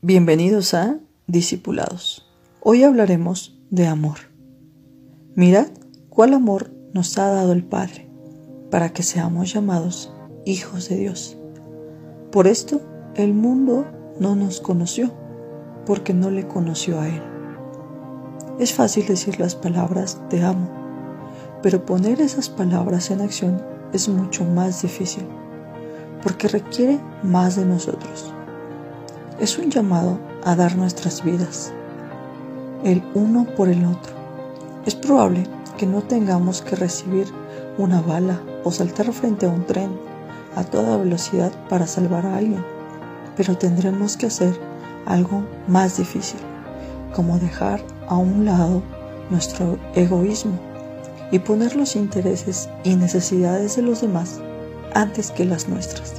Bienvenidos a Discipulados. Hoy hablaremos de amor. Mirad cuál amor nos ha dado el Padre para que seamos llamados hijos de Dios. Por esto el mundo no nos conoció, porque no le conoció a Él. Es fácil decir las palabras te amo, pero poner esas palabras en acción es mucho más difícil, porque requiere más de nosotros es un llamado a dar nuestras vidas, el uno por el otro. Es probable que no tengamos que recibir una bala o saltar frente a un tren a toda velocidad para salvar a alguien, pero tendremos que hacer algo más difícil, como dejar a un lado nuestro egoísmo y poner los intereses y necesidades de los demás antes que las nuestras.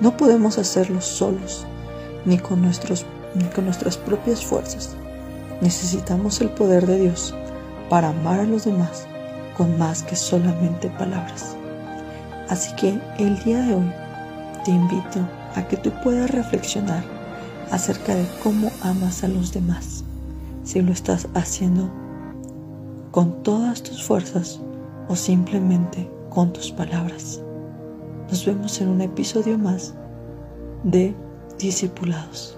No podemos hacerlo solos ni con, nuestros, ni con nuestras propias fuerzas. Necesitamos el poder de Dios para amar a los demás con más que solamente palabras. Así que el día de hoy te invito a que tú puedas reflexionar acerca de cómo amas a los demás, si lo estás haciendo con todas tus fuerzas o simplemente con tus palabras. Nos vemos en un episodio más de discipulados.